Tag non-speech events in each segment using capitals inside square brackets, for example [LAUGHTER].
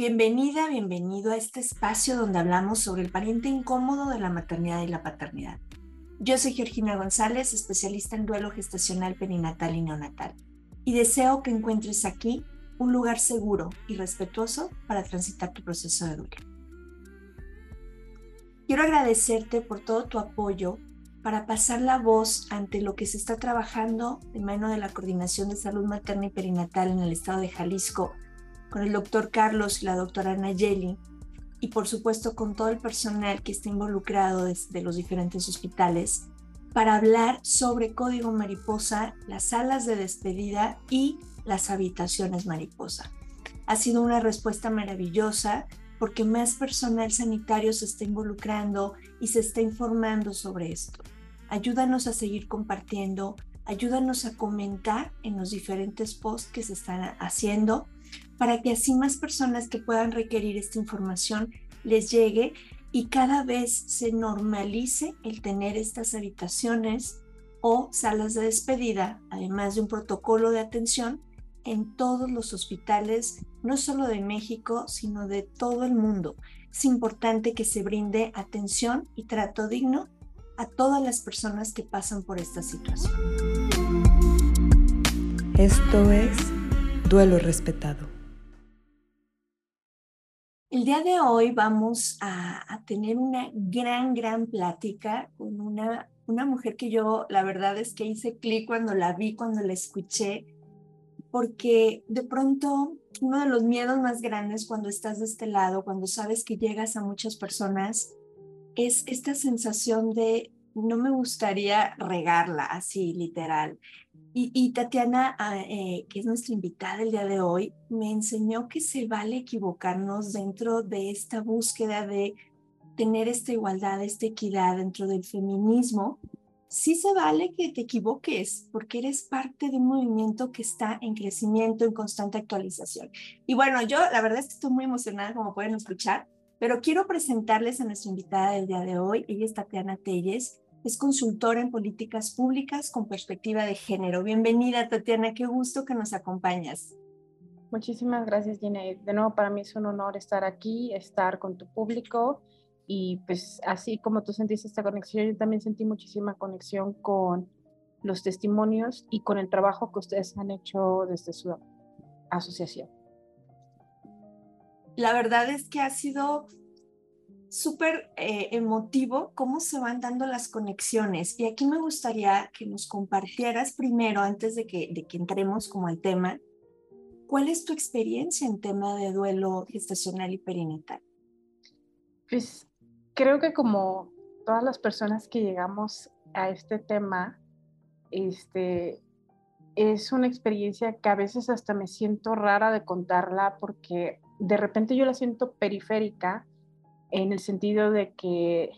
Bienvenida, bienvenido a este espacio donde hablamos sobre el pariente incómodo de la maternidad y la paternidad. Yo soy Georgina González, especialista en duelo gestacional perinatal y neonatal, y deseo que encuentres aquí un lugar seguro y respetuoso para transitar tu proceso de duelo. Quiero agradecerte por todo tu apoyo para pasar la voz ante lo que se está trabajando de mano de la Coordinación de Salud Materna y Perinatal en el estado de Jalisco con el doctor Carlos y la doctora Nayeli, y por supuesto con todo el personal que está involucrado desde los diferentes hospitales, para hablar sobre Código Mariposa, las salas de despedida y las habitaciones mariposa. Ha sido una respuesta maravillosa porque más personal sanitario se está involucrando y se está informando sobre esto. Ayúdanos a seguir compartiendo, ayúdanos a comentar en los diferentes posts que se están haciendo para que así más personas que puedan requerir esta información les llegue y cada vez se normalice el tener estas habitaciones o salas de despedida, además de un protocolo de atención en todos los hospitales, no solo de México, sino de todo el mundo. Es importante que se brinde atención y trato digno a todas las personas que pasan por esta situación. Esto es Duelo Respetado. El día de hoy vamos a, tener una gran, gran plática con una, una mujer que yo, la verdad es que hice clic cuando la vi, cuando la escuché, porque de pronto uno de los miedos más grandes cuando estás de este lado, cuando sabes que llegas a muchas personas, es esta sensación de no me gustaría regarla así, literal. Y, Tatiana, ah, eh, que es nuestra invitada el día de hoy, me enseñó que se vale equivocarnos dentro de esta búsqueda de tener esta igualdad, esta equidad dentro del feminismo. Sí se vale que te equivoques porque eres parte de un movimiento que está en crecimiento, en constante actualización. Y bueno, yo la verdad es que estoy muy emocionada, como pueden escuchar, pero quiero presentarles a nuestra invitada del día de hoy. Ella es Tatiana Telles. Es consultora en políticas públicas con perspectiva de género. Bienvenida, Tatiana, qué gusto que nos acompañas. Muchísimas gracias, Gina. De nuevo, para mí es un honor estar aquí, estar con tu público y pues así como tú sentiste esta conexión, yo también sentí muchísima conexión con los testimonios y con el trabajo que ustedes han hecho desde su asociación. La verdad es que ha sido súper eh, emotivo cómo se van dando las conexiones. Y aquí me gustaría que nos compartieras primero, antes de que, de que entremos como al tema, ¿cuál es tu experiencia en tema de duelo gestacional y perinatal? Pues creo que como todas las personas que llegamos a este tema, este, es una experiencia que a veces hasta me siento rara de contarla porque de repente yo la siento periférica en el sentido de que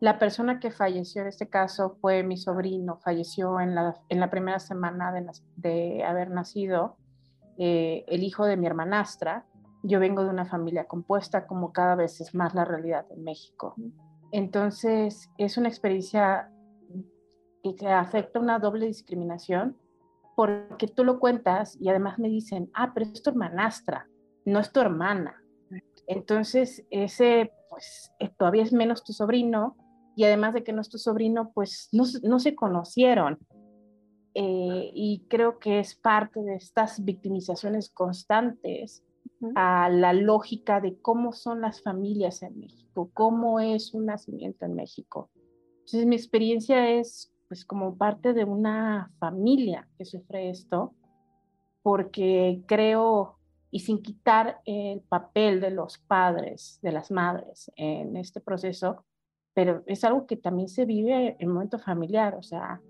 la persona que falleció en este caso fue mi sobrino, falleció en la, en la primera semana de, de haber nacido, eh, el hijo de mi hermanastra. Yo vengo de una familia compuesta, como cada vez es más la realidad en México. Entonces, es una experiencia que afecta una doble discriminación, porque tú lo cuentas y además me dicen, ah, pero es tu hermanastra, no es tu hermana. Entonces, ese, pues, todavía es menos tu sobrino, y además de que no es tu sobrino, pues no, no se conocieron. Eh, y creo que es parte de estas victimizaciones constantes a la lógica de cómo son las familias en México, cómo es un nacimiento en México. Entonces, mi experiencia es pues como parte de una familia que sufre esto, porque creo y sin quitar el papel de los padres, de las madres en este proceso, pero es algo que también se vive en el momento familiar, o sea,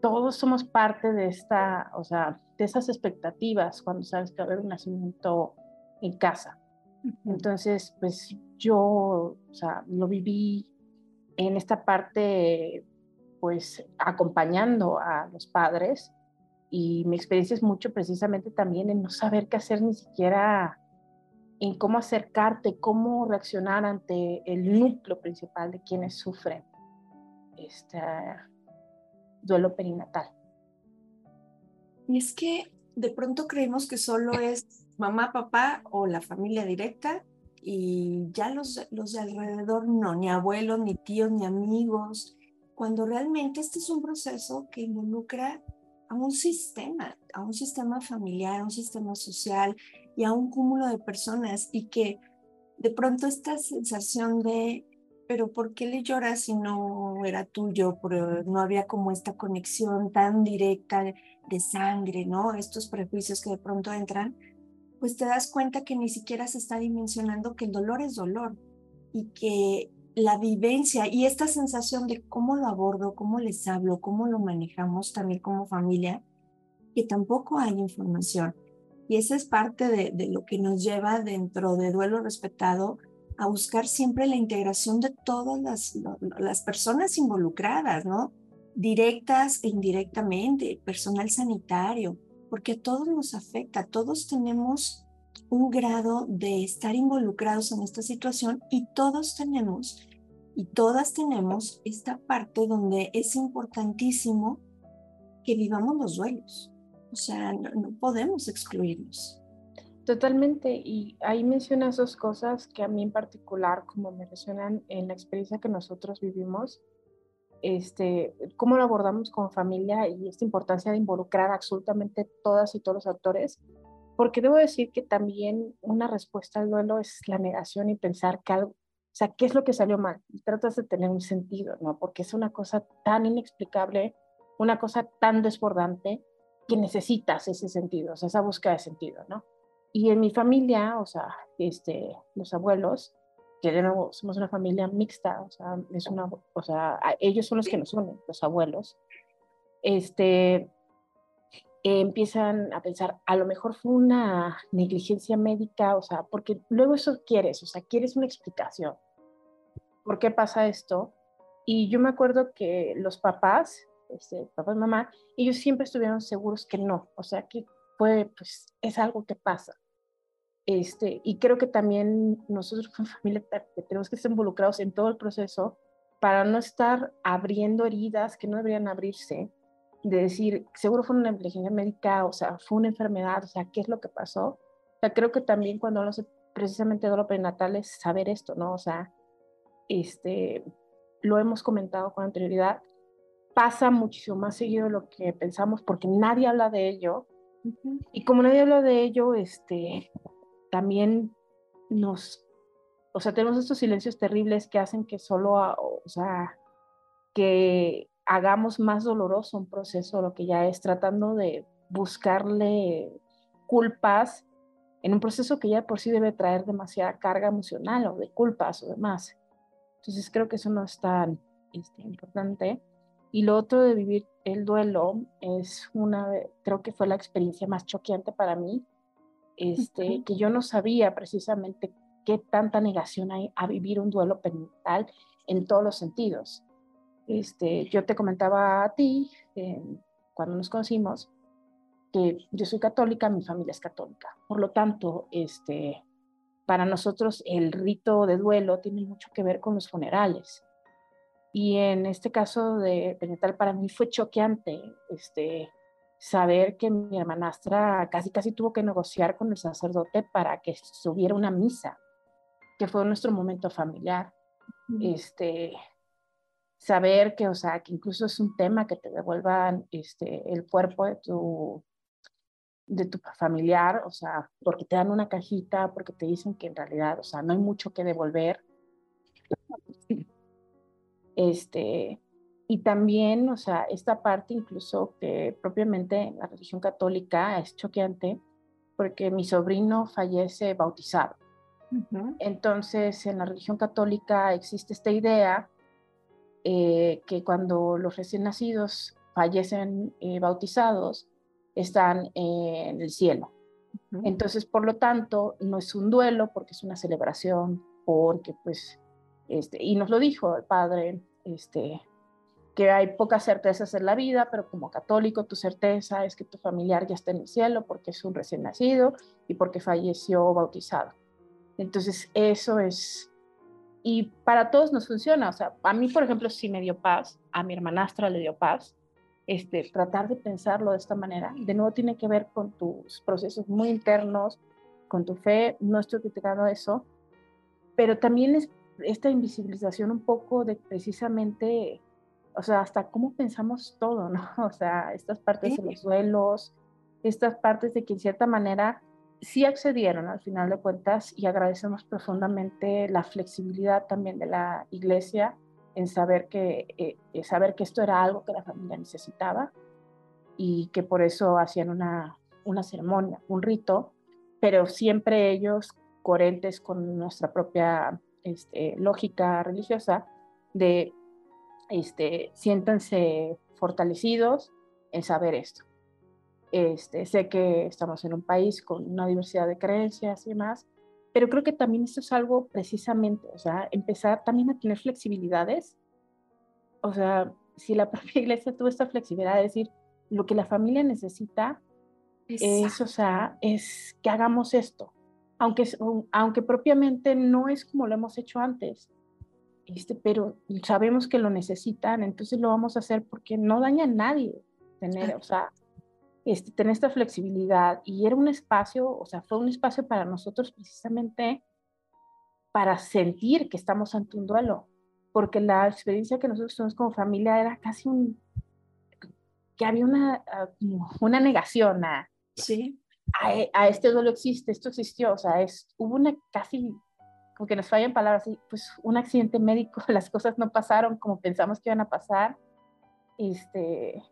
todos somos parte de esta, o sea, de esas expectativas cuando sabes que va a haber un nacimiento en casa. Entonces, pues yo, o sea, lo viví en esta parte, pues acompañando a los padres y mi experiencia es mucho precisamente también en no saber qué hacer ni siquiera en cómo acercarte, cómo reaccionar ante el núcleo principal de quienes sufren este duelo perinatal. Y es que de pronto creemos que solo es mamá, papá o la familia directa y ya los, los de alrededor no, ni abuelos, ni tíos, ni amigos, cuando realmente este es un proceso que involucra a un sistema, a un sistema familiar, a un sistema social y a un cúmulo de personas y que de pronto esta sensación de, pero ¿por qué le lloras si no era tuyo? Pero no había como esta conexión tan directa de sangre, ¿no? Estos prejuicios que de pronto entran, pues te das cuenta que ni siquiera se está dimensionando que el dolor es dolor y que la vivencia y esta sensación de cómo lo abordo, cómo les hablo, cómo lo manejamos también como familia, que tampoco hay información. Y esa es parte de, lo que nos lleva dentro de duelo respetado a buscar siempre la integración de todas las, las personas involucradas, ¿no? Directas e indirectamente, personal sanitario, porque a todos nos afecta, todos tenemos un grado de estar involucrados en esta situación y todos tenemos y todas tenemos esta parte donde es importantísimo que vivamos los duelos. O sea, no, podemos excluirnos. Totalmente, y ahí mencionas dos cosas que a mí en particular, como me resuenan en la experiencia que nosotros vivimos, este, cómo lo abordamos como familia y esta importancia de involucrar absolutamente todas y todos los actores, porque debo decir que también una respuesta al duelo es la negación y pensar que algo, o sea, ¿qué es lo que salió mal? Y tratas de tener un sentido, ¿no? Porque es una cosa tan inexplicable, una cosa tan desbordante que necesitas ese sentido, o sea, esa búsqueda de sentido, ¿no? Y en mi familia, o sea, este, los abuelos, que de nuevo somos una familia mixta, o sea, es una, o sea, ellos son los que nos unen, los abuelos, este, empiezan a pensar, a lo mejor fue una negligencia médica, o sea, porque luego eso quieres, o sea, quieres una explicación. ¿Por qué pasa esto? Y yo me acuerdo que los papás, este, papá y mamá, ellos siempre estuvieron seguros que no, o sea, que fue, pues, es algo que pasa. Este, y creo que también nosotros como familia tenemos que estar involucrados en todo el proceso para no estar abriendo heridas que no deberían abrirse, de decir, seguro fue una negligencia médica, o sea, fue una enfermedad, o sea, ¿qué es lo que pasó? O sea, creo que también cuando hablamos precisamente de lo prenatal es saber esto, ¿no? O sea, este, lo hemos comentado con anterioridad, pasa muchísimo más seguido de lo que pensamos porque nadie habla de ello. Y como nadie habla de ello, este, también nos, o sea, tenemos estos silencios terribles que hacen que solo, o sea, que hagamos más doloroso un proceso, lo que ya es tratando de buscarle culpas en un proceso que ya por sí debe traer demasiada carga emocional o de culpas o demás. Entonces creo que eso no es tan este, importante. Y lo otro de vivir el duelo es una, creo que fue la experiencia más choqueante para mí, este, que yo no sabía precisamente qué tanta negación hay a vivir un duelo perinatal en todos los sentidos. Este, yo te comentaba a ti, eh, cuando nos conocimos, que yo soy católica, mi familia es católica. Por lo tanto, este, para nosotros el rito de duelo tiene mucho que ver con los funerales. Y en este caso de perinatal para mí fue choqueante este, saber que mi hermanastra casi casi tuvo que negociar con el sacerdote para que subiera una misa, que fue nuestro momento familiar. Este, saber que, o sea, que incluso es un tema que te devuelvan este, el cuerpo de tu, de tu familiar, o sea, porque te dan una cajita, porque te dicen que en realidad, o sea, no hay mucho que devolver. [LAUGHS] Este, y también, o sea, esta parte incluso que propiamente en la religión católica es choqueante, porque mi sobrino fallece bautizado. Entonces, en la religión católica existe esta idea eh, que cuando los recién nacidos fallecen eh, bautizados, están en el cielo. Entonces, por lo tanto, no es un duelo porque es una celebración, porque pues este, y nos lo dijo el padre, este, que hay pocas certezas en la vida, pero como católico tu certeza es que tu familiar ya está en el cielo porque es un recién nacido y porque falleció bautizado. Entonces eso es, y para todos nos funciona, o sea, a mí por ejemplo sí me dio paz, a mi hermanastra le dio paz, este, tratar de pensarlo de esta manera, de nuevo tiene que ver con tus procesos muy internos, con tu fe, no estoy criticando eso, pero también es esta invisibilización un poco de precisamente, o sea, hasta cómo pensamos todo, ¿no? [LAUGHS] O sea, estas partes de los duelos, estas partes de que en cierta manera sí accedieron al final de cuentas y agradecemos profundamente la flexibilidad también de la iglesia en saber que, eh, saber que esto era algo que la familia necesitaba y que por eso hacían una, una ceremonia, un rito, pero siempre ellos coherentes con nuestra propia este, lógica religiosa de este, siéntanse fortalecidos en saber esto. Este, sé que estamos en un país con una diversidad de creencias y demás, pero creo que también esto es algo precisamente, o sea, empezar también a tener flexibilidades. O sea, si la [LAUGHS] propia iglesia tuvo esta flexibilidad de decir, lo que la familia necesita es, o sea, es que hagamos esto, aunque, aunque propiamente no es como lo hemos hecho antes, este, pero sabemos que lo necesitan, entonces lo vamos a hacer porque no daña a nadie tener, o sea, este, tener esta flexibilidad y era un espacio, o sea, fue un espacio para nosotros precisamente para sentir que estamos ante un duelo, porque la experiencia que nosotros tuvimos como familia era casi un, que había una, ah, una negación a, sí. a, este duelo existe, esto existió, o sea, es, hubo una casi, como que nos fallan palabras, pues un accidente médico, [LAUGHS] las cosas no pasaron como pensamos que iban a pasar, este,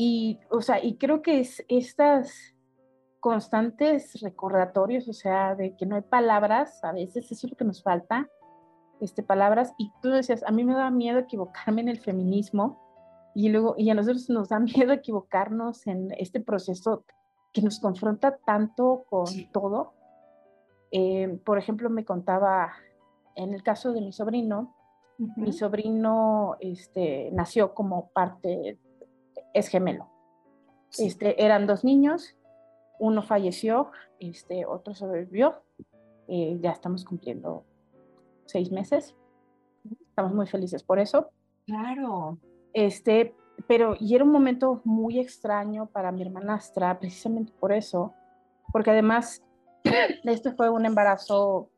y, o sea, y creo que es estas constantes recordatorios, o sea, de que no hay palabras, a veces eso es lo que nos falta, este, palabras, y tú decías, a mí me da miedo equivocarme en el feminismo, y luego, y a nosotros nos da [LAUGHS] miedo equivocarnos en este proceso que nos confronta tanto con todo. Eh, por ejemplo, me contaba, en el caso de mi sobrino, mi sobrino este, nació como parte es gemelo. Este, eran dos niños, uno falleció, este, otro sobrevivió. Eh, ya estamos cumpliendo seis meses. Estamos muy felices por eso. Claro. Este, pero y era un momento muy extraño para mi hermanastra, precisamente por eso, porque además este fue un embarazo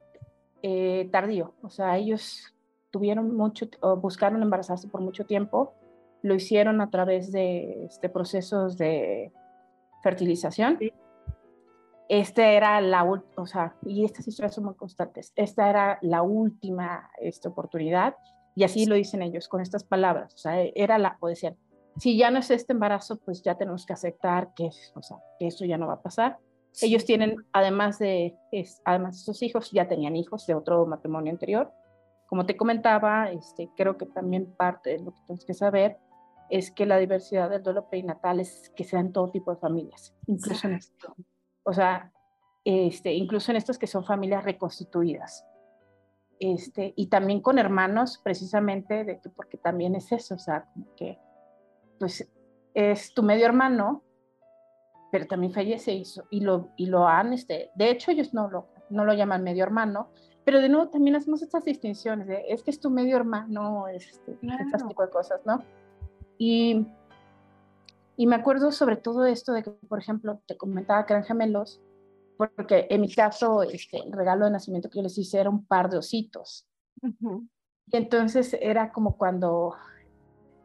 eh, tardío, o sea, ellos tuvieron mucho, buscaron embarazarse por mucho tiempo lo hicieron a través de este, procesos de fertilización. Este era la, o sea, y estas historias son muy constantes, esta era la última esta oportunidad, y así lo dicen ellos con estas palabras, o sea, era la, o decían, si ya no es este embarazo, pues ya tenemos que aceptar que, o sea, que eso ya no va a pasar. Ellos tienen, además de, es, además de sus hijos, ya tenían hijos de otro matrimonio anterior. Como te comentaba, este, creo que también parte de lo que tienes que saber es que la diversidad del duelo perinatal es que sean todo tipo de familias, incluso en esto. O sea, este, incluso en estas que son familias reconstituidas. Este, y también con hermanos, precisamente, de que, porque también es eso, o sea, como que, pues, es tu medio hermano, pero también fallece y, y, lo, y lo han, este, de hecho ellos no lo, no lo llaman medio hermano, pero de nuevo también hacemos estas distinciones de, es que es tu medio hermano, este, este tipo de cosas, ¿no? Y, y me acuerdo sobre todo esto de que, por ejemplo, te comentaba que eran gemelos, porque en mi caso, este, el regalo de nacimiento que yo les hice era un par de ositos. Y entonces era como cuando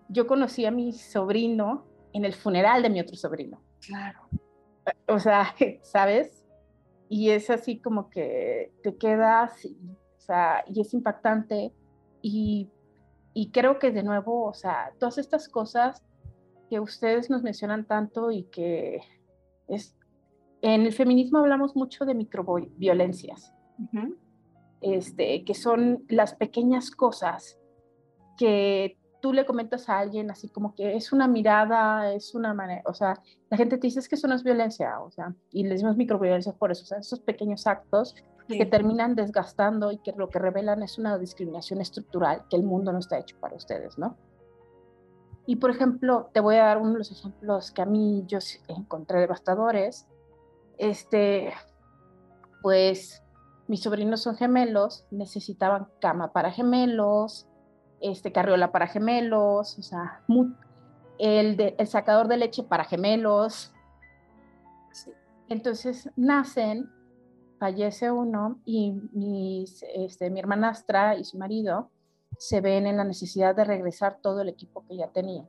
yo conocí a mi sobrino en el funeral de mi otro sobrino. Claro. O sea, [LAUGHS] ¿sabes? Y es así como que te quedas, y, o sea, y es impactante. Y y creo que de nuevo, o sea, todas estas cosas que ustedes nos mencionan tanto y que es, en el feminismo hablamos mucho de microviolencias, este, que son las pequeñas cosas que tú le comentas a alguien así como que es una mirada, es una manera, o sea, la gente te dice es que eso no es violencia, o sea, y le decimos microviolencia por eso, o sea, esos pequeños actos que terminan desgastando y que lo que revelan es una discriminación estructural que el mundo no está hecho para ustedes, ¿no? Y por ejemplo, te voy a dar uno de los ejemplos que a mí yo encontré devastadores. Este, pues mis sobrinos son gemelos, necesitaban cama para gemelos, este, carriola para gemelos, o sea, el, de, el sacador de leche para gemelos. Entonces nacen, fallece uno y mis, este, mi hermanastra y su marido se ven en la necesidad de regresar todo el equipo que ya tenía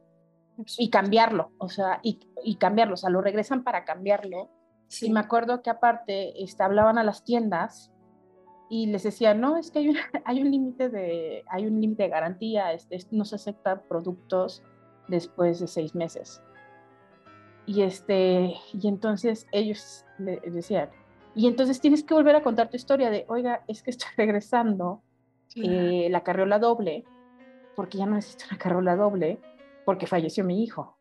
y cambiarlo, o sea, y, y cambiarlo, o sea, lo regresan para cambiarlo. Y me acuerdo que aparte este, hablaban a las tiendas y les decía, no, es que hay un, [LAUGHS] hay un límite de, hay un límite de garantía, este, no se aceptan productos después de seis meses. Y, este, y entonces ellos le decían, y entonces tienes que volver a contar tu historia de, oiga, es que estoy [LAUGHS] regresando eh, la carriola doble, porque ya no necesito una carriola doble, porque falleció mi hijo.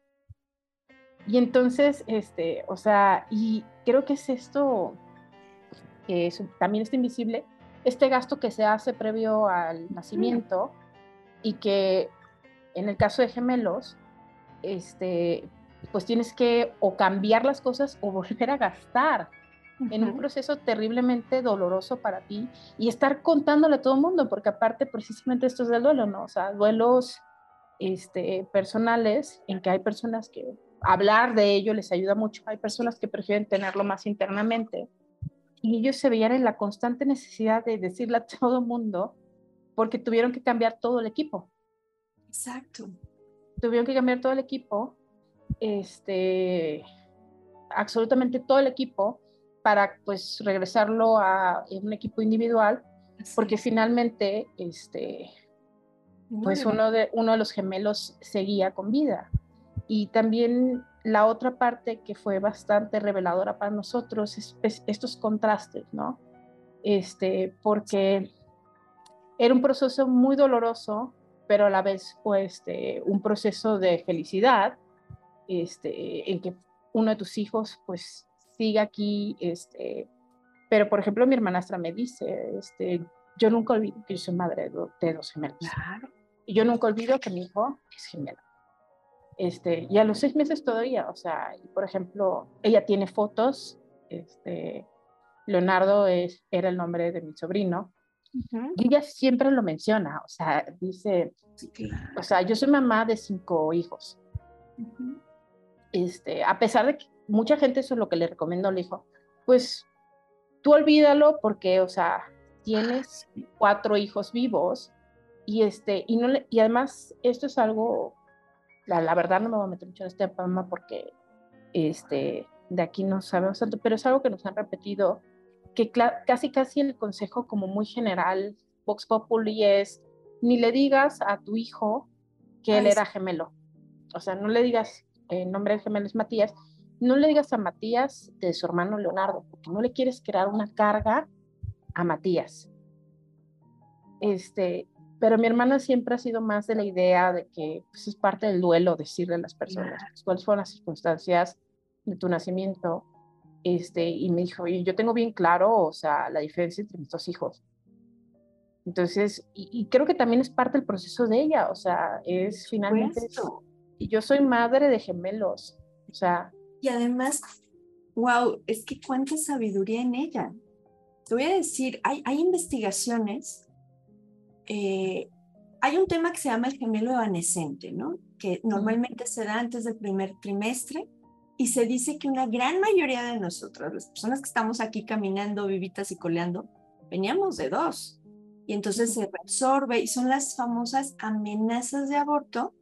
Y entonces, este, o sea, y creo que es esto, que también está invisible, este gasto que se hace previo al nacimiento y que en el caso de gemelos, este, pues tienes que o cambiar las cosas o [LAUGHS] volver a gastar en un proceso terriblemente doloroso para ti y estar contándole a todo el mundo, porque aparte precisamente esto es del duelo, ¿no? O sea, duelos este, personales en que hay personas que hablar de ello les ayuda mucho, hay personas que prefieren tenerlo más internamente y ellos se veían en la constante necesidad de decirle a todo el mundo porque tuvieron que cambiar todo el equipo. Exacto. Tuvieron que cambiar todo el equipo, este, absolutamente todo el equipo para pues regresarlo a un equipo individual, porque finalmente, este, pues uno de, uno de los gemelos seguía con vida. Y también la otra parte que fue bastante reveladora para nosotros es, estos contrastes, ¿no? Este, porque era un proceso muy doloroso, pero a la vez pues, este, un proceso de felicidad, este, en que uno de tus hijos pues siga aquí, este, pero por ejemplo mi hermanastra me dice, este, yo nunca olvido que yo soy madre de, dos gemelos. Claro. Y yo nunca olvido que mi hijo es gemelo. Este, y a los seis meses todavía, o sea, por ejemplo, ella tiene fotos, este, Leonardo es, era el nombre de mi sobrino, y ella siempre lo menciona, o sea, dice, o sea, yo soy mamá de cinco hijos. este, a pesar de que mucha gente eso es lo que le recomiendo al hijo, pues tú olvídalo porque, o sea, tienes cuatro hijos vivos y, este, y, no y además esto es algo la, verdad no me voy a meter mucho en este tema porque este, de aquí no sabemos tanto, pero es algo que nos han repetido, que casi casi el consejo como muy general, Vox Populi es, ni le digas a tu hijo que él era gemelo. O sea, no le digas, el nombre del gemelo es Matías, no le digas a Matías de su hermano Leonardo, porque no le quieres crear una carga a Matías. Este, pero mi hermana siempre ha sido más de la idea de que pues, es parte del duelo decirle a las personas pues, cuáles fueron las circunstancias de tu nacimiento. Este, y me dijo, y yo tengo bien claro, o sea, la diferencia entre mis dos hijos. Entonces, y, creo que también es parte del proceso de ella, o sea, es finalmente eso. Y yo soy madre de gemelos, o sea. Y además, wow, es que cuánta sabiduría en ella. Te voy a decir, hay, hay investigaciones eh, hay un tema que se llama el gemelo evanescente, ¿no? Que normalmente se da antes del primer trimestre y se dice que una gran mayoría de nosotros, las personas que estamos aquí caminando, vivitas y coleando, veníamos de dos. Y entonces se absorbe y son las famosas amenazas de aborto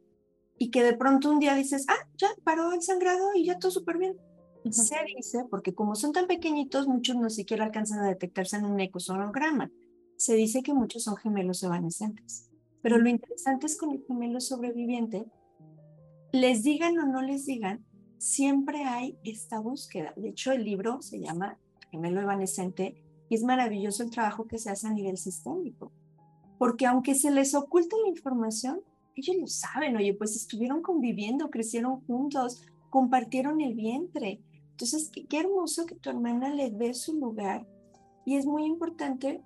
y que de pronto un día dices, ah, ya paró el sangrado y ya todo súper bien. Se dice, porque como son tan pequeñitos, muchos no siquiera alcanzan a detectarse en un ecosonograma se dice que muchos son gemelos evanescentes. Pero lo interesante es con el gemelo sobreviviente, les digan o no les digan, siempre hay esta búsqueda. De hecho, el libro se llama Gemelo evanescente y es maravilloso el trabajo que se hace a nivel sistémico. Porque aunque se les oculta la información, ellos lo saben, oye, pues estuvieron conviviendo, crecieron juntos, compartieron el vientre. Entonces, qué, qué hermoso que tu hermana le dé su lugar. Y es muy importante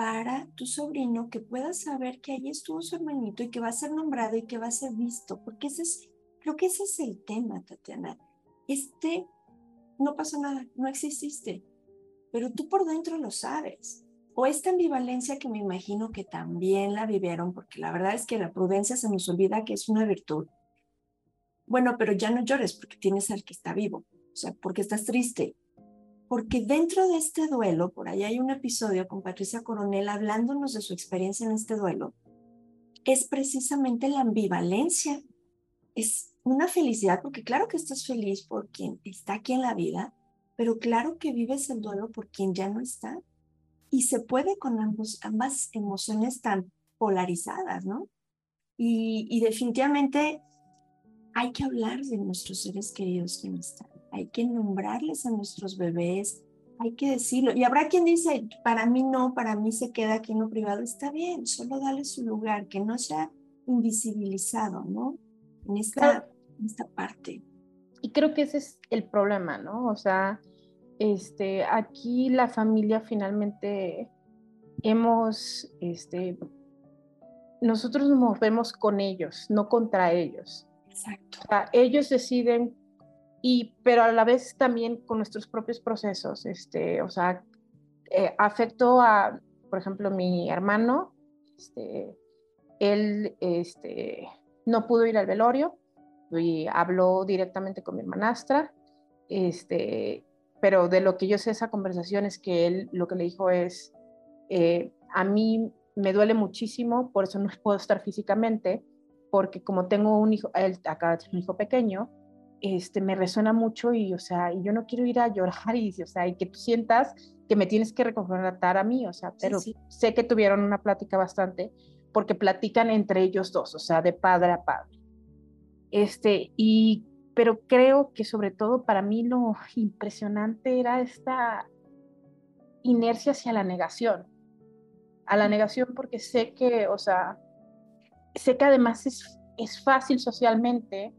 para tu sobrino que pueda saber que ahí estuvo su hermanito y que va a ser nombrado y que va a ser visto, porque ese es, creo que ese es el tema, Tatiana. Este, no pasó nada, no exististe, pero tú por dentro lo sabes. O esta ambivalencia que me imagino que también la vivieron, porque la verdad es que la prudencia se nos olvida que es una virtud. Bueno, pero ya no llores porque tienes al que está vivo, o sea, porque estás triste, porque dentro de este duelo, por ahí hay un episodio con Patricia Coronel hablándonos de su experiencia en este duelo, es precisamente la ambivalencia. Es una felicidad, porque claro que estás feliz por quien está aquí en la vida, pero claro que vives el duelo por quien ya no está. Y se puede con ambos, ambas emociones tan polarizadas, ¿no? Y, y definitivamente hay que hablar de nuestros seres queridos que no están. Hay que nombrarles a nuestros bebés, hay que decirlo. Y habrá quien dice, para mí no, para mí se queda aquí en lo privado. Está bien, solo dale su lugar, que no sea invisibilizado, ¿no? En esta, en esta parte. Y creo que ese es el problema, ¿no? O sea, este, aquí la familia finalmente hemos, este, nosotros nos movemos con ellos, no contra ellos. Exacto. O sea, ellos deciden y pero a la vez también con nuestros propios procesos, este, o sea, eh, afectó a, por ejemplo, mi hermano, este, él, este, no pudo ir al velorio y habló directamente con mi hermanastra, este, pero de lo que yo sé esa conversación es que él lo que le dijo es, eh, a mí me duele muchísimo, por eso no [LAUGHS] puedo estar físicamente, porque como tengo un hijo, él acaba de tener un hijo pequeño, este, me resuena mucho y, o sea, y yo no quiero ir a llorar y, o sea, y que tú sientas que me tienes que reconfortar a mí, o sea, pero sé que tuvieron una plática bastante porque platican entre ellos dos, o sea, de padre a padre. Este, y, pero creo que sobre todo para mí lo impresionante era esta inercia hacia la negación, a la negación porque sé que, o sea, sé que además es, es fácil socialmente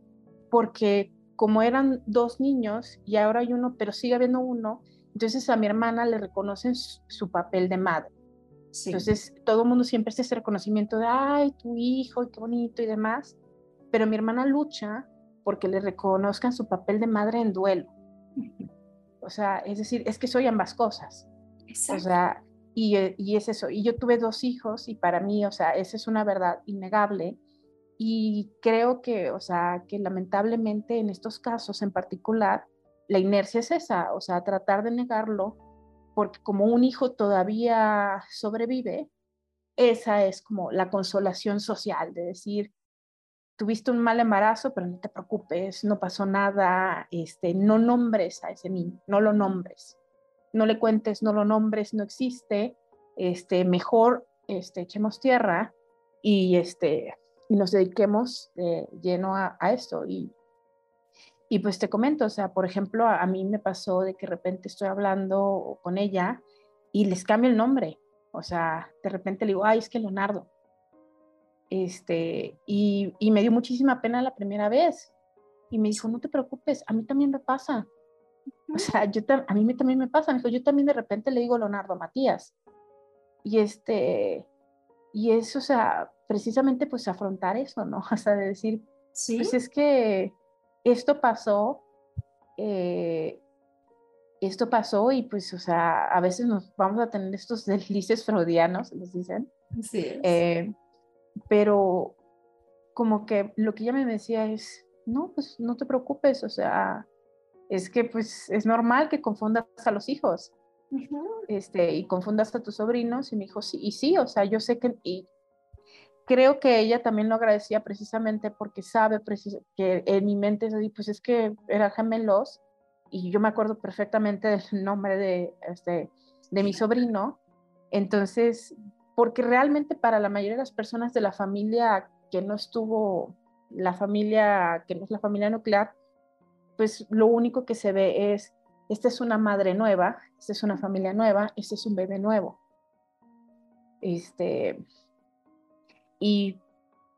porque como eran dos niños y ahora hay uno, pero sigue habiendo uno, entonces a mi hermana le reconocen su, papel de madre. Entonces todo el mundo siempre hace ese reconocimiento de, ay, tu hijo, qué bonito y demás, pero mi hermana lucha porque le reconozcan su papel de madre en duelo. O sea, es decir, es que soy ambas cosas. Exacto. O sea, y, y es eso. Y yo tuve dos hijos y para mí, o sea, esa es una verdad innegable y creo que, o sea, que lamentablemente en estos casos en particular, la inercia es esa, o sea, tratar de negarlo, porque como un hijo todavía sobrevive, esa es como la consolación social, de decir, tuviste un mal embarazo, pero no te preocupes, no pasó nada, este, no nombres a ese niño, no lo nombres, no le cuentes, no lo nombres, no existe, este, mejor este, echemos tierra y este, y nos dediquemos lleno a, esto. Y, y pues te comento, o sea, por ejemplo, a, mí me pasó de que de repente estoy hablando con ella y les cambio el nombre. O sea, de repente le digo, ay, es que Leonardo. Este, y, y me dio muchísima pena la primera vez. Y me dijo, no te preocupes, a mí también me pasa. O sea, yo a mí también me pasa. Me dijo, yo también de repente le digo Leonardo Matías. Y este, y eso, o sea, precisamente pues afrontar eso, ¿no? [LAUGHS] O sea, de decir, ¿Sí? pues es que esto pasó, eh, esto pasó y pues, o sea, a veces nos vamos a tener estos [LAUGHS] deslices freudianos, les dicen. Sí. Eh, pero como que lo que ella me decía es, no, pues no te preocupes, o sea, es que pues es normal que confundas a los hijos. este, y confundas a tus sobrinos y me dijo, sí, y sí, o sea, yo sé que, y creo que ella también lo agradecía precisamente porque sabe que en mi mente es así, pues es que eran gemelos y yo me acuerdo perfectamente del nombre de, este, de mi sobrino, entonces, porque realmente para la mayoría de las personas de la familia que no estuvo, la familia que no es la familia nuclear, pues lo único que se ve es esta es una madre nueva, esta es una familia nueva, este es un bebé nuevo. Este, y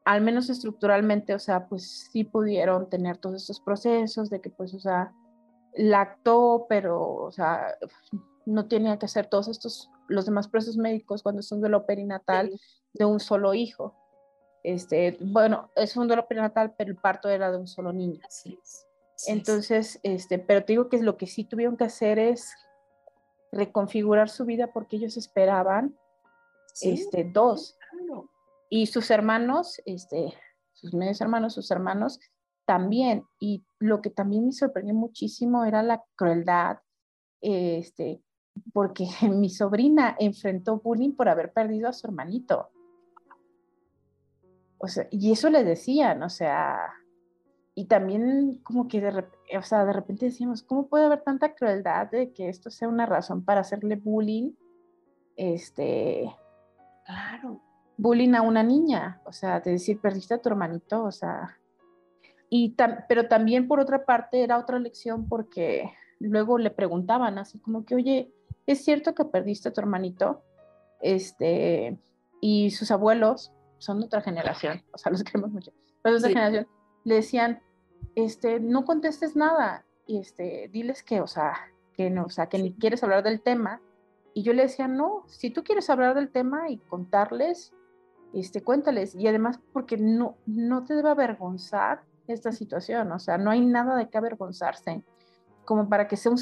al menos estructuralmente, o sea, pues sí pudieron tener todos estos procesos de que, pues, o sea, lactó, pero, o sea, no tenía que hacer todos estos, los demás procesos médicos cuando son duelo perinatal de un solo hijo. Este, bueno, es un duelo perinatal, pero el parto era de un solo niño. Así es. Entonces, este, pero te digo que lo que sí tuvieron que hacer es reconfigurar su vida porque ellos esperaban este, dos. Y sus hermanos, este, sus medios hermanos, sus hermanos también. Y lo que también me sorprendió muchísimo era la crueldad, este, porque [LAUGHS] mi sobrina enfrentó bullying por haber perdido a su hermanito. O sea, y eso le decían, o sea, y también como que de, o sea, de repente decíamos, ¿cómo puede haber tanta crueldad de que esto sea una razón para hacerle bullying? Este, claro. Bullying a una niña, o sea, de decir, perdiste a tu hermanito, o sea, y pero también por otra parte era otra lección porque luego le preguntaban así como que, oye, ¿es cierto que perdiste a tu hermanito? Este, y sus abuelos son de otra generación, o sea, los [LAUGHS] queremos mucho, pero de otra generación, le decían, este, no contestes nada, y este, diles que, o sea, que no, o sea, que ni quieres hablar del tema. Y yo le decía, no, si tú quieres hablar del tema y contarles, este, cuéntales. Y además, porque no, no te debe avergonzar esta situación, o sea, no hay nada de qué avergonzarse, como para que sea un,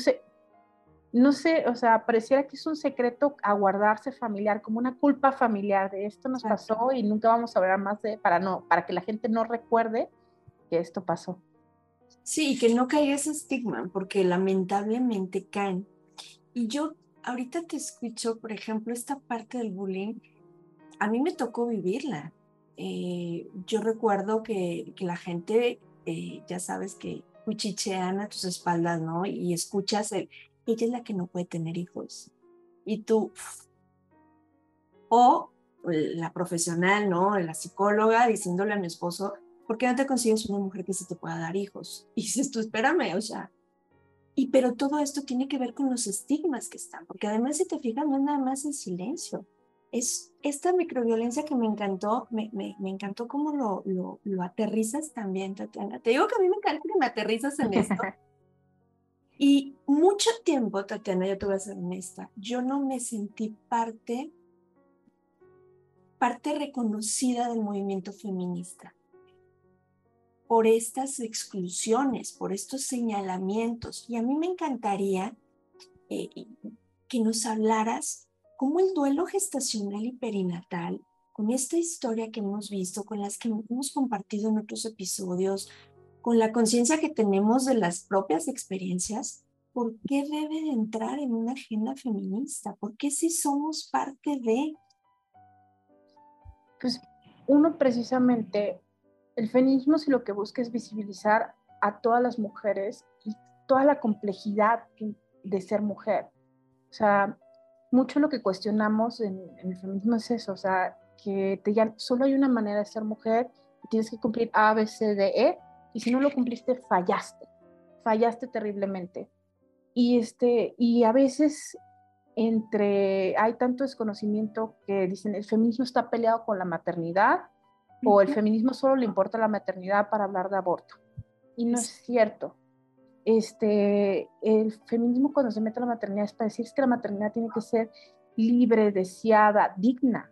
no sé, o sea, pareciera que es un secreto a guardarse familiar, como una culpa familiar de esto nos pasó y nunca vamos a hablar más de, para no, para que la gente no recuerde que esto pasó. Sí, que no caiga ese estigma, porque lamentablemente caen. Y yo ahorita te escucho, por ejemplo, esta parte del bullying, a mí me tocó vivirla. Eh, yo recuerdo que, la gente, eh, ya sabes que cuchichean a tus espaldas, ¿no? Y escuchas el, ella es la que no puede tener hijos. Y tú, o la profesional, ¿no? La psicóloga diciéndole a mi esposo, ¿por qué no te consigues una mujer que se te pueda dar hijos? Y dices tú, espérame, o sea. Y pero todo esto tiene que ver con los estigmas que están, porque además si te fijas no es nada más en silencio, es esta microviolencia que me encantó, me, me, me encantó cómo lo, lo, lo, aterrizas también, Tatiana. Te digo que a mí me encanta que me aterrizas en esto. [LAUGHS] y mucho tiempo, Tatiana, yo te voy a ser honesta, yo no me sentí parte, parte reconocida del movimiento feminista por estas exclusiones, por estos señalamientos. Y a mí me encantaría eh, que nos hablaras cómo el duelo gestacional y perinatal, con esta historia que hemos visto, con las que hemos compartido en otros episodios, con la conciencia que tenemos de las propias experiencias, ¿por qué debe de entrar en una agenda feminista? ¿Por qué si somos parte de? Pues uno precisamente, el feminismo si lo que busca es visibilizar a todas las mujeres y toda la complejidad de ser mujer. O sea, mucho lo que cuestionamos en, el feminismo es eso, o sea, que te ya, solo hay una manera de ser mujer y tienes que cumplir A, B, C, D, E, y si no lo cumpliste, fallaste, fallaste terriblemente. Y, este, y a veces entre, hay tanto desconocimiento que dicen el feminismo está peleado con la maternidad o el feminismo solo le importa la maternidad para hablar de aborto. Y no es cierto este, el feminismo cuando se mete a la maternidad es para decir que la maternidad tiene que ser libre, deseada, digna.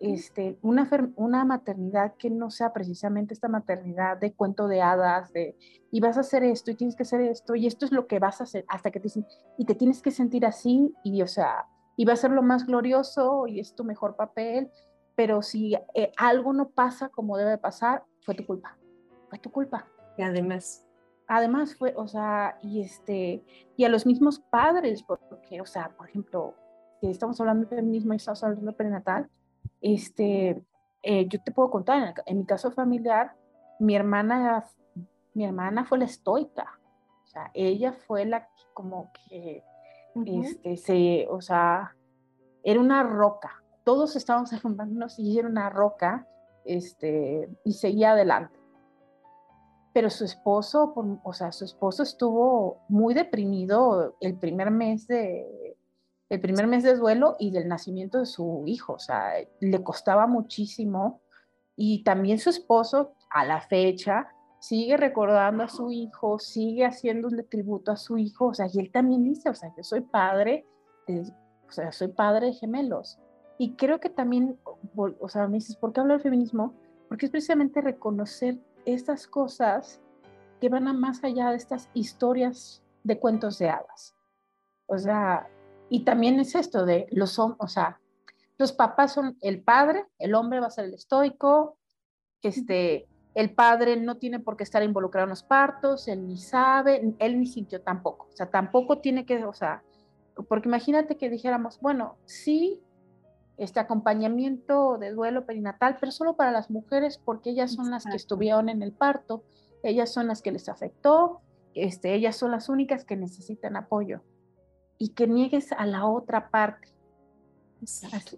Este, una, una maternidad que no sea precisamente esta maternidad de cuento de hadas, de y vas a hacer esto y tienes que hacer esto y esto es lo que vas a hacer hasta que te dicen y te tienes que sentir así y o sea, y va a ser lo más glorioso y es tu mejor papel, pero si eh, algo no pasa como debe pasar, fue tu culpa, fue tu culpa. Y además, además fue, o sea, y este, y a los mismos padres, porque, o sea, por ejemplo, que estamos hablando de feminismo y estamos hablando de prenatal, este, eh, yo te puedo contar, en, mi caso familiar, mi hermana, mi hermana fue la estoica, o sea, ella fue la que como que, este, se, o sea, era una roca, todos estábamos [LAUGHS] arrumbándonos y ella era una roca, este, y seguía adelante pero su esposo, o sea, su esposo estuvo muy deprimido el primer mes de, el primer mes de duelo y del nacimiento de su hijo, o sea, le costaba muchísimo y también su esposo a la fecha sigue recordando a su hijo, sigue haciéndole tributo a su hijo, o sea, y él también dice, o sea, yo soy padre, o sea, soy padre de gemelos. Y creo que también, o sea, me dices, ¿por qué hablar del feminismo? Porque es precisamente reconocer estas cosas que van a más allá de estas historias de cuentos de hadas. O sea, y también es esto de los o sea, los papás son el padre, el hombre va a ser el estoico, este, el padre no tiene por qué estar involucrado en los partos, él ni sabe, él ni sintió tampoco, o sea, tampoco tiene que, o sea, porque imagínate que dijéramos, bueno, sí, este acompañamiento de duelo perinatal, pero solo para las mujeres porque ellas son las que estuvieron en el parto, ellas son las que les afectó, este, ellas son las únicas que necesitan apoyo y que niegues a la otra parte.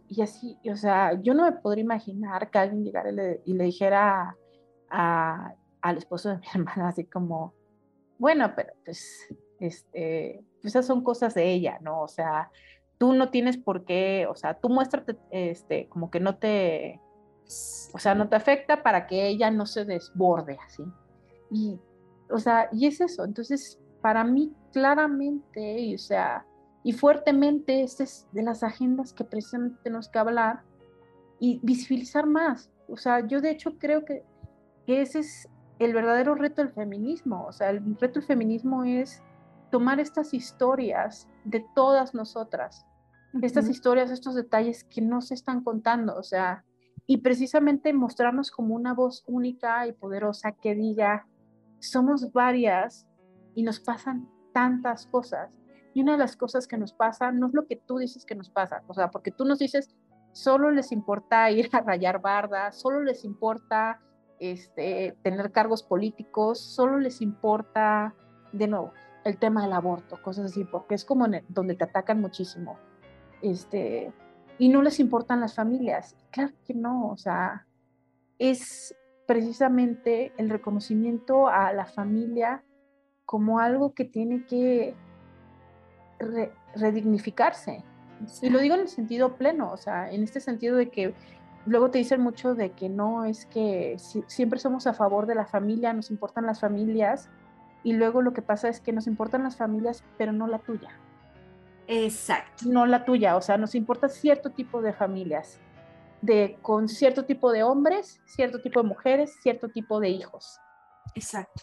y así, o sea, yo no me podría imaginar que alguien llegara y le, dijera al esposo de mi [LAUGHS] hermana así como, bueno, pero pues, este, pues esas son cosas de ella, ¿no? O sea, tú no tienes por qué, o sea, tú muéstrate, este, como que no te, o sea, no te afecta para que ella no se desborde así. Y, o sea, y es eso. Entonces, para mí, claramente, o sea, y fuertemente, esta es de las agendas que precisamente tenemos que hablar y visibilizar más. O sea, yo de hecho creo que, que ese es el verdadero reto del feminismo. O sea, el reto del feminismo es tomar estas historias de todas nosotras, estas historias, estos detalles que no se están contando, o sea, y precisamente mostrarnos como una voz única y poderosa que diga, somos varias y nos pasan tantas cosas. Y una de las cosas que nos pasa no es lo que tú dices que nos pasa, o sea, porque tú nos dices, solo les importa [LAUGHS] ir a rayar bardas, solo les importa este, tener cargos políticos, solo les importa, de nuevo, el tema del aborto, cosas así, porque es como donde te atacan muchísimo. Este, y no les importan las familias. Claro que no, o sea, es precisamente el reconocimiento a la familia como algo que tiene que redignificarse. Y lo digo en el sentido pleno, o sea, en este sentido de que luego te dicen mucho de que no es que siempre somos a favor de la familia, nos importan las familias, y luego lo que pasa es que nos importan las familias, pero no la tuya. Exacto. No la tuya, o sea, nos importa cierto tipo de familias, de con cierto tipo de hombres, cierto tipo de mujeres, cierto tipo de hijos. Exacto.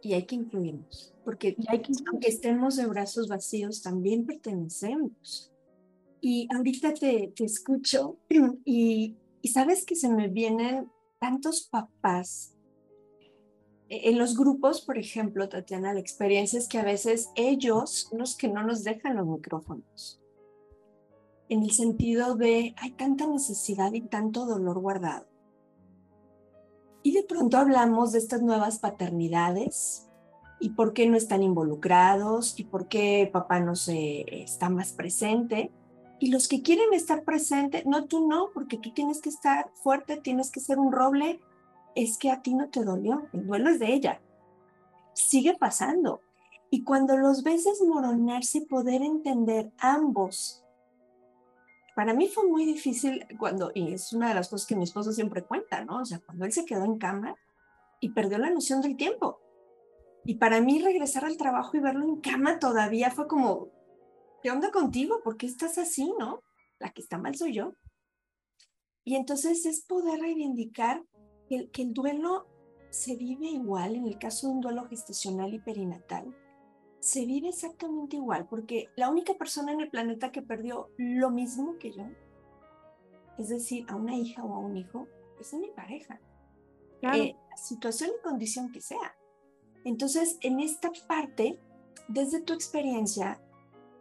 Y hay que incluirnos, porque hay que, aunque estemos de brazos vacíos, también pertenecemos. Y ahorita te, te escucho [CLEARS THROAT] y, y sabes que se me vienen tantos papás en los grupos, por ejemplo, Tatiana, la experiencia es que a veces ellos los que no nos dejan los micrófonos. En el sentido de hay tanta necesidad y tanto dolor guardado. Y de pronto hablamos de estas nuevas paternidades y por qué no están involucrados y por qué papá no se está más presente. Y los que quieren estar presentes, no tú no, porque tú tienes que estar fuerte, tienes que ser un roble es que a ti no te dolió, el duelo es de ella. Sigue pasando. Y cuando los ves desmoronarse, poder entender ambos. Para mí fue muy difícil cuando, y es una de las cosas que mi esposo siempre cuenta, ¿no? O sea, cuando él se quedó en cama y perdió la noción del tiempo. Y para mí regresar al trabajo y verlo en cama todavía fue como, ¿qué onda contigo? ¿Por qué estás así, no? La que está mal soy yo. Y entonces es poder reivindicar que, el duelo se vive igual, en el caso de un duelo gestacional y perinatal, se vive exactamente igual, porque la única persona en el planeta que perdió lo mismo que yo, es decir, a una hija o a un hijo, es mi pareja. Eh, situación y condición que sea. Entonces, en esta parte, desde tu experiencia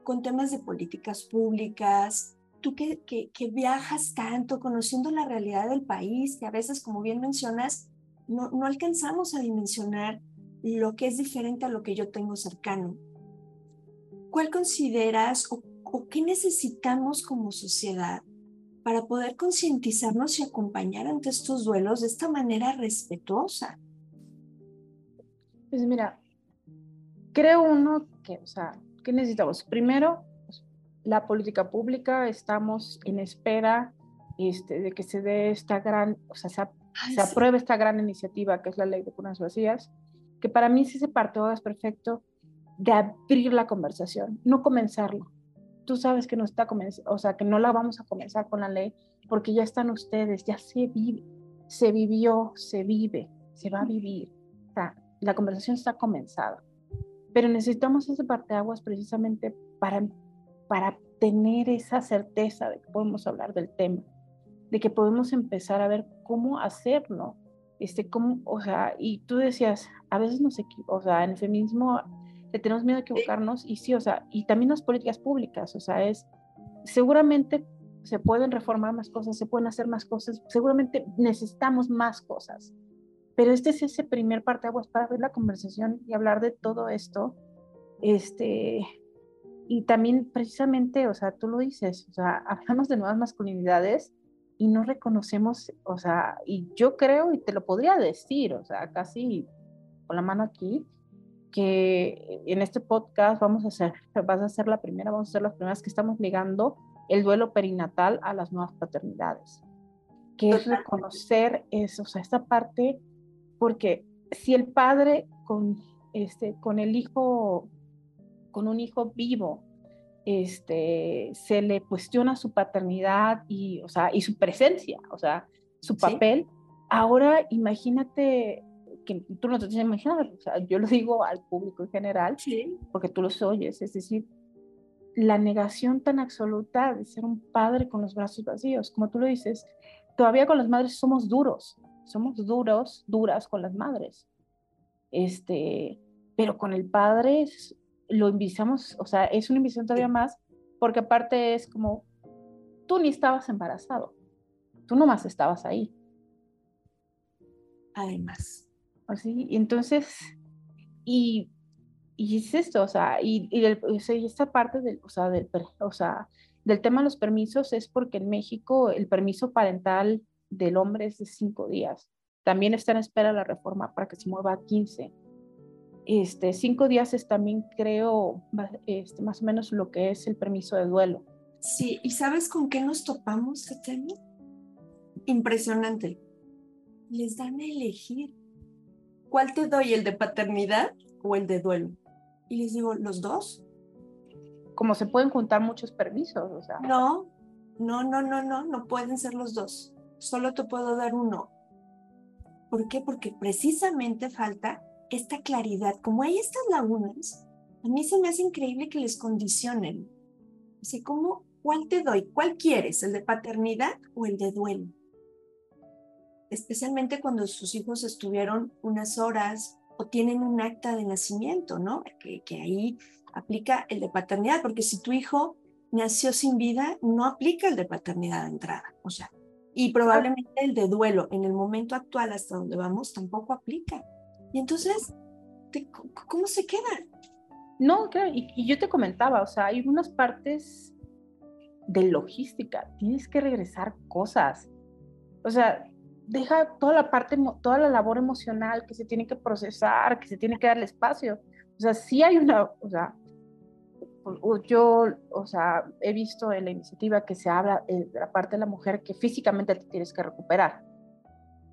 con temas de políticas públicas, tú que, que, viajas tanto, conociendo la realidad del país, que a veces, como bien mencionas, no, no alcanzamos a dimensionar lo que es diferente a lo que yo tengo cercano. ¿Cuál consideras o, o qué necesitamos como sociedad para poder concientizarnos y acompañar ante estos duelos de esta manera respetuosa? Pues mira, creo uno que, o sea, ¿qué necesitamos? Primero, la política pública, estamos en espera este, de que se dé esta gran, o sea, se, apruebe esta gran iniciativa que es la ley de cunas vacías, que para mí sí se parte es perfecto de abrir la conversación, no comenzarlo. Tú sabes que no está o sea, que no la vamos a comenzar con la ley porque ya están ustedes, ya se vive, se vivió, se vive, se va a vivir. O sea, la conversación está comenzada. Pero necesitamos ese parteaguas precisamente para para tener esa certeza de que podemos hablar del tema, de que podemos empezar a ver cómo hacerlo, este, cómo, o sea, y tú decías, a veces nos equivocamos, o sea, en el feminismo le tenemos miedo a equivocarnos y sí, o sea, y también las políticas públicas, o sea, es, seguramente se pueden reformar más cosas, se pueden hacer más cosas, seguramente necesitamos más cosas, pero este es ese primer parte aguas para ver la conversación y hablar de todo esto, este, y también precisamente, o sea, tú lo dices, o sea, hablamos de nuevas masculinidades y no reconocemos, o sea, y yo creo, y te lo podría decir, o sea, casi con la mano aquí, que en este podcast vamos a hacer, [LAUGHS] vas a ser la primera, vamos a ser las primeras que estamos ligando el duelo perinatal a las nuevas paternidades, que es reconocer eso, o sea, esta parte, porque si el padre con, este, con el hijo, con un hijo vivo, este, se le cuestiona su paternidad y, o sea, y su presencia, o sea, su papel. Ahora imagínate, que tú no te tienes que imaginar, o sea, yo lo digo al público en general, porque tú los oyes, es decir, la negación tan absoluta de ser un padre con los brazos vacíos, como tú lo dices, todavía con las madres somos duros, somos duros, duras con las madres. Este, pero con el padre lo invitamos, o sea, es una invitación todavía más, porque aparte es como, tú ni estabas embarazado, tú nomás estabas ahí. Además. Así, entonces, y, y es esto, o sea, y, y, esta parte del, o sea, del, o sea, del tema de los permisos es porque en México el permiso parental del hombre es de cinco días. También está en espera la reforma para que se mueva a 15 este, cinco días es también, creo, este, más o menos lo que es el permiso de duelo. Sí, ¿y sabes con qué nos topamos, Katemi? Impresionante. Les dan a elegir. ¿Cuál te doy, el de paternidad o el de duelo? Y les digo, ¿los dos? Como se pueden juntar muchos permisos, o sea. No, no, no, no, no, no pueden ser los dos. Solo te puedo dar uno. ¿Por qué? Porque precisamente falta esta claridad, como hay estas lagunas, a mí se me hace increíble que les condicionen. Así como, ¿cuál te doy? ¿Cuál quieres? ¿El de paternidad o el de duelo? Especialmente cuando sus hijos estuvieron unas horas o tienen un acta de nacimiento, ¿no? Que, que ahí aplica el de paternidad, porque si tu hijo nació sin vida, no aplica el de paternidad de entrada. O sea, y probablemente el de duelo en el momento actual hasta donde vamos tampoco aplica. Y entonces, ¿cómo se quedan? No, claro, y, yo te comentaba, o sea, hay unas partes de logística, tienes que regresar cosas. O sea, deja toda la parte, toda la labor emocional que se tiene que procesar, que se tiene que darle espacio. O sea, sí hay una, o sea, yo, o sea, he visto en la iniciativa que se habla de la parte de la mujer que físicamente te tienes que recuperar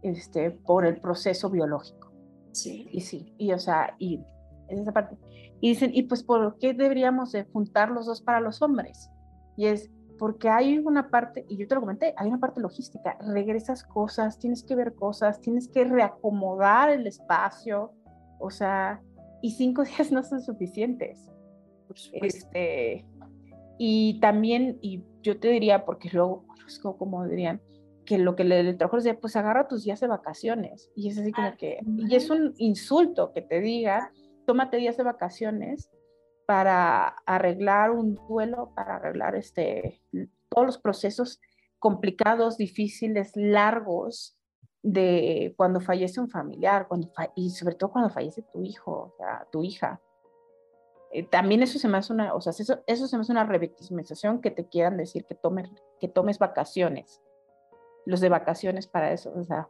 este, por el proceso biológico. Sí. Y sí, y o sea, y en esa parte. Y dicen, ¿y pues por qué deberíamos de juntar los dos para los hombres? Y es porque hay una parte, y yo te lo comenté, hay una parte logística, regresas cosas, tienes que ver cosas, tienes que reacomodar el espacio, o sea, y cinco [LAUGHS] días no son suficientes. Este, y también, y yo te diría, porque luego, como dirían, que lo que le, le trabajo es pues agarra tus días de vacaciones. Y es así como ah, que, y es un insulto que te diga, tómate días de vacaciones para arreglar un duelo, para arreglar este, todos los procesos complicados, difíciles, largos de cuando fallece un familiar, cuando y sobre todo cuando fallece tu hijo, o sea, tu hija. Eh, también eso se me hace una, o sea, eso, eso se me hace una revictimización que te quieran decir que tomes, que tomes vacaciones los de vacaciones para eso, o sea.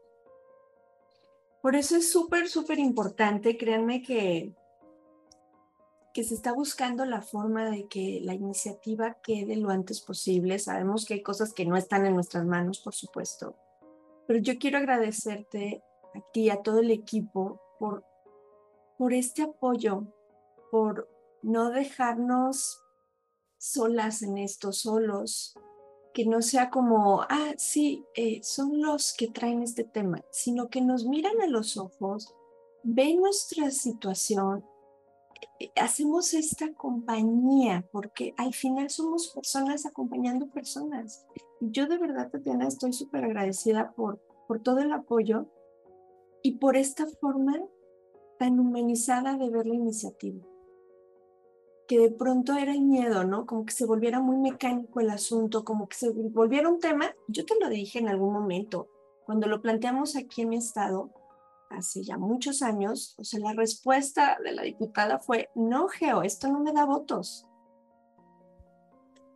Por eso es súper, súper importante, créanme que, que se está buscando la forma de que la iniciativa quede lo antes posible. Sabemos que hay cosas que no están en nuestras manos, por supuesto, pero yo quiero agradecerte a ti, a todo el equipo, por, por este apoyo, por no dejarnos solas en esto, solos, que no sea como, ah, sí, eh, son los que traen este tema, sino que nos miran a los ojos, ven nuestra situación, eh, hacemos esta compañía, porque al final somos personas acompañando personas. Yo de verdad, Tatiana, estoy súper agradecida por, por todo el apoyo y por esta forma tan humanizada de ver la iniciativa. Que de pronto era el miedo, ¿no? Como que se volviera muy mecánico el asunto, como que se volviera un tema. Yo te lo dije en algún momento, cuando lo planteamos aquí en mi estado, hace ya muchos años, o sea, la respuesta de la diputada fue, no, Geo, esto no me da votos.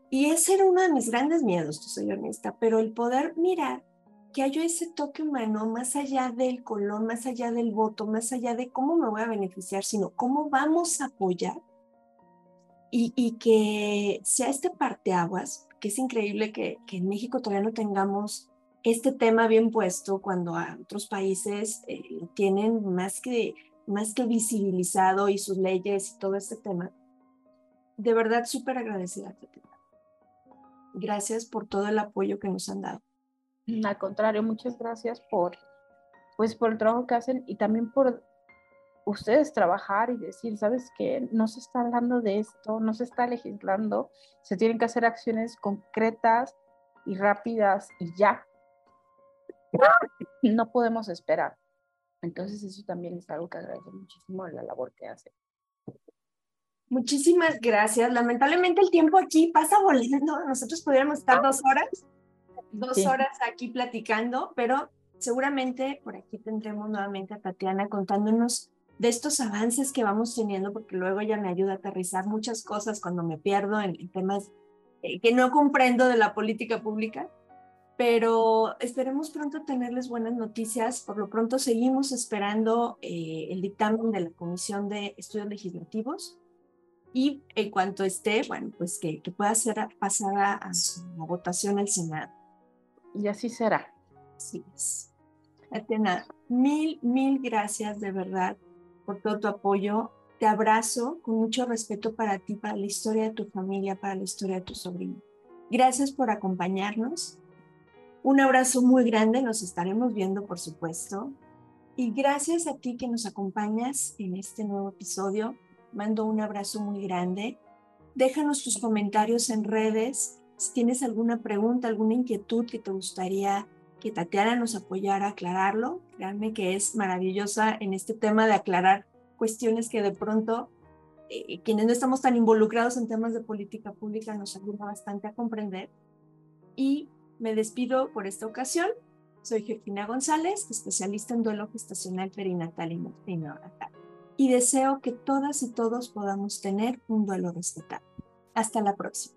Y ese era uno de mis grandes miedos, soy honesta, pero el poder mirar que haya ese toque humano más allá del color, más allá del voto, más allá de cómo me voy a beneficiar, sino cómo vamos a apoyar y, y que sea este parteaguas, que es increíble que, que en México todavía no tengamos este tema bien puesto cuando a otros países eh, tienen más que, más que visibilizado y sus leyes y todo este tema. De verdad, súper agradecida, Gracias por todo el apoyo que nos han dado. Al contrario, muchas gracias por, pues, por el trabajo que hacen y también por ustedes trabajar y decir, ¿sabes qué? No se está hablando de esto, no se está legislando, se tienen que hacer acciones concretas y rápidas y ya, no podemos esperar. Entonces eso también es algo que agradezco muchísimo de la labor que hace. Muchísimas gracias. Lamentablemente el tiempo aquí pasa volando. Nosotros pudiéramos estar dos horas, dos horas aquí platicando, pero seguramente por aquí tendremos nuevamente a Tatiana contándonos de estos avances que vamos teniendo, porque luego ella me ayuda a aterrizar muchas cosas cuando me pierdo en, temas eh, que no comprendo de la política pública pero esperemos pronto tenerles buenas noticias. Por lo pronto seguimos esperando eh, el dictamen de la Comisión de Estudios Legislativos y en cuanto esté, bueno, pues que, pueda ser pasada a la votación al Senado. Y así será. Sí. Atena, mil, mil gracias de verdad por todo tu apoyo. Te abrazo con mucho respeto para ti, para la historia de tu familia, para la historia de tu sobrino. Gracias por acompañarnos un abrazo muy grande, nos estaremos viendo, por supuesto. Y gracias a ti que nos acompañas en este nuevo episodio. Mando un abrazo muy grande. Déjanos tus comentarios en redes. Si tienes alguna pregunta, alguna inquietud que te gustaría que Tatiana nos apoyara a aclararlo, créanme que es maravillosa en este tema de aclarar cuestiones que de pronto eh, quienes no estamos tan involucrados en temas de política pública nos ayuda bastante a comprender. Y me despido por esta ocasión. Soy Georgina González, especialista en duelo gestacional perinatal y neonatal. Y deseo que todas y todos podamos tener un duelo respetado. Hasta la próxima.